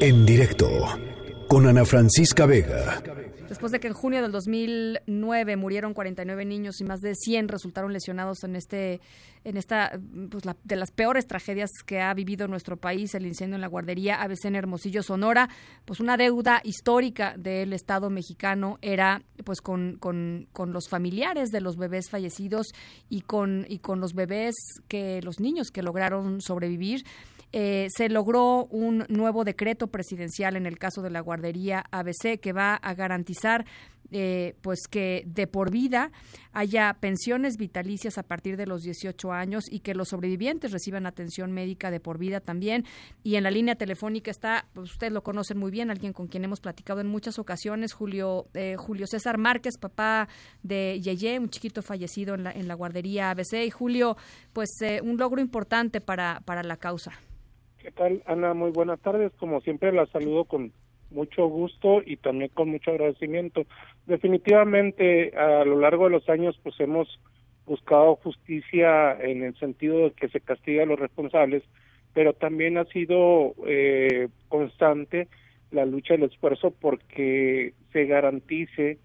En directo con Ana Francisca Vega. Después de que en junio del 2009 murieron 49 niños y más de 100 resultaron lesionados en este en esta pues la, de las peores tragedias que ha vivido nuestro país, el incendio en la guardería ABC en Hermosillo, Sonora, pues una deuda histórica del Estado mexicano era pues con, con, con los familiares de los bebés fallecidos y con y con los bebés que los niños que lograron sobrevivir. Eh, se logró un nuevo decreto presidencial en el caso de la guardería ABC que va a garantizar eh, pues que de por vida haya pensiones vitalicias a partir de los 18 años y que los sobrevivientes reciban atención médica de por vida también. Y en la línea telefónica está, pues ustedes lo conocen muy bien, alguien con quien hemos platicado en muchas ocasiones, Julio, eh, Julio César Márquez, papá de Yeye, un chiquito fallecido en la, en la guardería ABC. Y Julio, pues un logro importante para, para la causa. ¿Qué tal, Ana? Muy buenas tardes. Como siempre, la saludo con mucho gusto y también con mucho agradecimiento. Definitivamente, a lo largo de los años, pues hemos buscado justicia en el sentido de que se castiga a los responsables, pero también ha sido eh, constante la lucha y el esfuerzo porque se garantice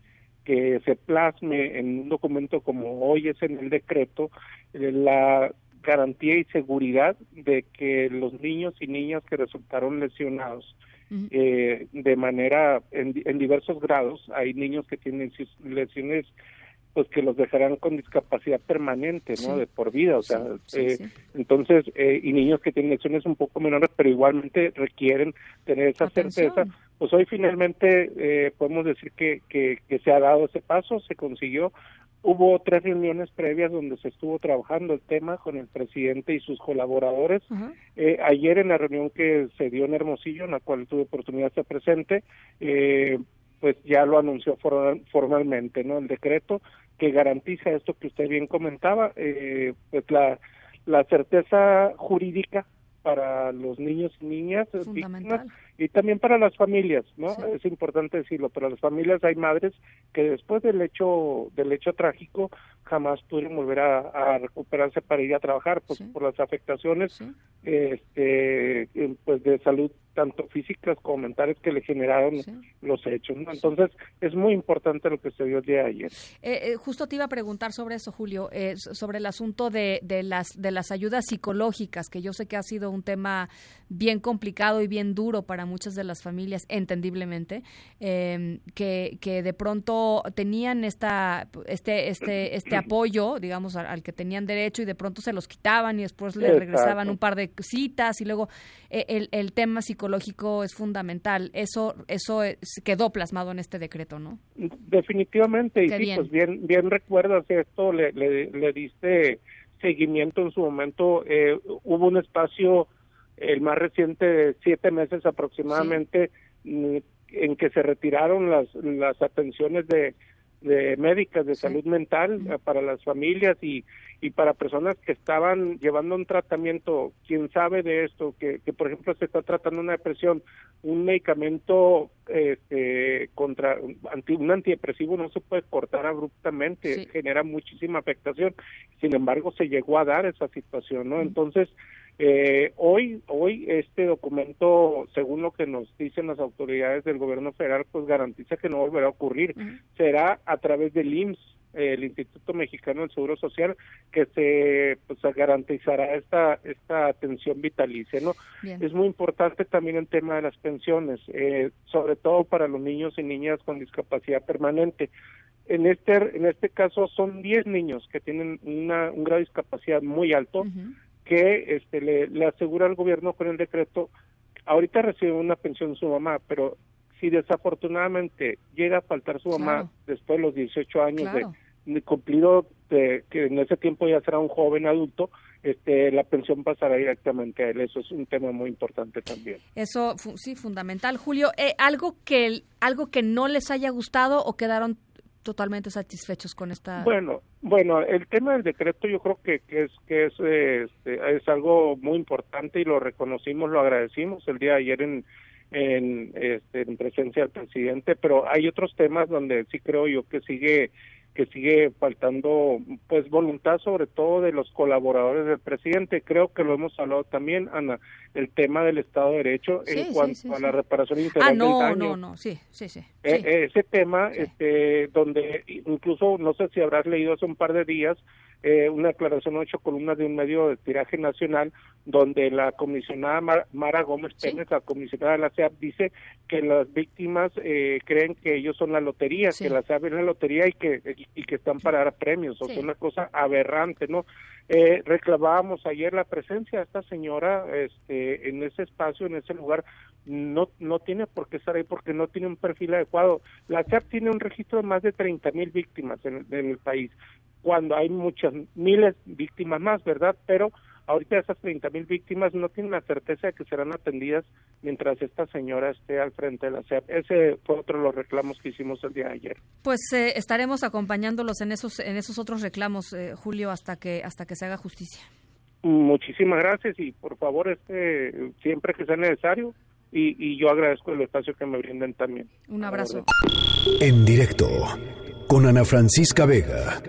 que se plasme en un documento como hoy es en el decreto eh, la garantía y seguridad de que los niños y niñas que resultaron lesionados eh, de manera en, diversos grados hay niños que tienen lesiones pues que los dejarán con discapacidad permanente no de por vida o sea eh, entonces eh, y niños que tienen lesiones un poco menores pero igualmente requieren tener esa certeza. Pues hoy finalmente eh, podemos decir que, que que se ha dado ese paso se consiguió Hubo tres reuniones previas donde se estuvo trabajando el tema con el presidente y sus colaboradores. eh, ayer en la reunión que se dio en Hermosillo, en la cual tuve oportunidad de estar presente, eh, pues ya lo anunció formalmente, ¿no? El decreto que garantiza esto que usted bien comentaba, eh, pues la, la certeza jurídica para los niños y niñas víctimas y también para las familias, ¿no? Es importante decirlo, para las familias hay madres que después del hecho del hecho trágico jamás pudieron volver a, recuperarse para ir a trabajar pues, por las afectaciones este eh, pues de salud tanto físicas como mentales que le generaron los hechos. ¿no? Entonces, es muy importante lo que se dio el día de ayer. Eh, eh, justo te iba a preguntar sobre eso, Julio, eh, sobre el asunto de, de, las, de las ayudas psicológicas, que yo sé que ha sido un tema bien complicado y bien duro para muchas de las familias, entendiblemente, em, que, que de pronto tenían esta, este, este, este apoyo, digamos, al, que tenían derecho y de pronto se los quitaban y después le regresaban un par de citas y luego el, el tema psicológico es fundamental. Eso eso quedó plasmado en este decreto, ¿no? Definitivamente, y sí, pues bien, bien recuerdas esto, le, le, diste seguimiento en su momento. Eh, hubo un espacio, el más reciente, de siete meses aproximadamente, en que se retiraron las, las atenciones de de médicas de salud mental eh, para las familias y, y para personas que estaban llevando un tratamiento, quién sabe de esto, que, que por ejemplo se está tratando una depresión, un medicamento este, contra anti, un antidepresivo no se puede cortar abruptamente, genera muchísima afectación, sin embargo se llegó a dar esa situación, ¿no? Entonces, eh, hoy, hoy este documento, según lo que nos dicen las autoridades del gobierno federal, pues garantiza que no volverá a ocurrir. Será a través del IMSS, el Instituto Mexicano del Seguro Social, que se pues, garantizará esta esta atención vitalicia, ¿no? Es muy importante también el tema de las pensiones, eh, sobre todo para los niños y niñas con discapacidad permanente. En este en este caso son 10 niños que tienen una, un grado de discapacidad muy alto que este, le, asegura al gobierno con el decreto, ahorita recibe una pensión su mamá, pero si desafortunadamente llega a faltar su mamá después de los 18 años de, cumplido, de, que en ese tiempo ya será un joven adulto, este, la pensión pasará directamente a él. Eso es un tema muy importante también. Eso sí, fundamental. Julio, eh, algo que algo que no les haya gustado o quedaron totalmente satisfechos con esta bueno bueno el tema del decreto yo creo que, que es que es este, es algo muy importante y lo reconocimos lo agradecimos el día de ayer en en, este, en presencia del presidente pero hay otros temas donde sí creo yo que sigue que sigue faltando pues voluntad sobre todo de los colaboradores del presidente. Creo que lo hemos hablado también, Ana, el tema del Estado de Derecho en cuanto a la reparación integral ah, no, del daño. no, no, sí, sí, sí. E, ese tema, este, donde incluso, no sé si habrás leído hace un par de días, eh, una aclaración ocho columnas de un medio de tiraje nacional donde la comisionada Mara Gómez Pérez, la comisionada de la CEAP, dice que las víctimas eh, creen que ellos son la lotería, que la CEAP es la lotería y que y que están para dar premios, o sea, una cosa aberrante, ¿no? Eh, reclamábamos ayer la presencia de esta señora este, en ese espacio, en ese lugar, no, no tiene por qué estar ahí porque no tiene un perfil adecuado. La CEAP tiene un registro de más de 30 mil víctimas en, en el país cuando hay muchas miles víctimas más, ¿verdad? Pero ahorita esas 30 mil víctimas no tienen la certeza de que serán atendidas mientras esta señora esté al frente de la CEP. Ese fue otro de los reclamos que hicimos el día de ayer. Pues eh, estaremos acompañándolos en esos en esos otros reclamos, eh, Julio, hasta que hasta que se haga justicia. Muchísimas gracias y por favor este siempre que sea necesario y, y yo agradezco el espacio que me brinden también. Un abrazo. En directo con Ana Francisca Vega.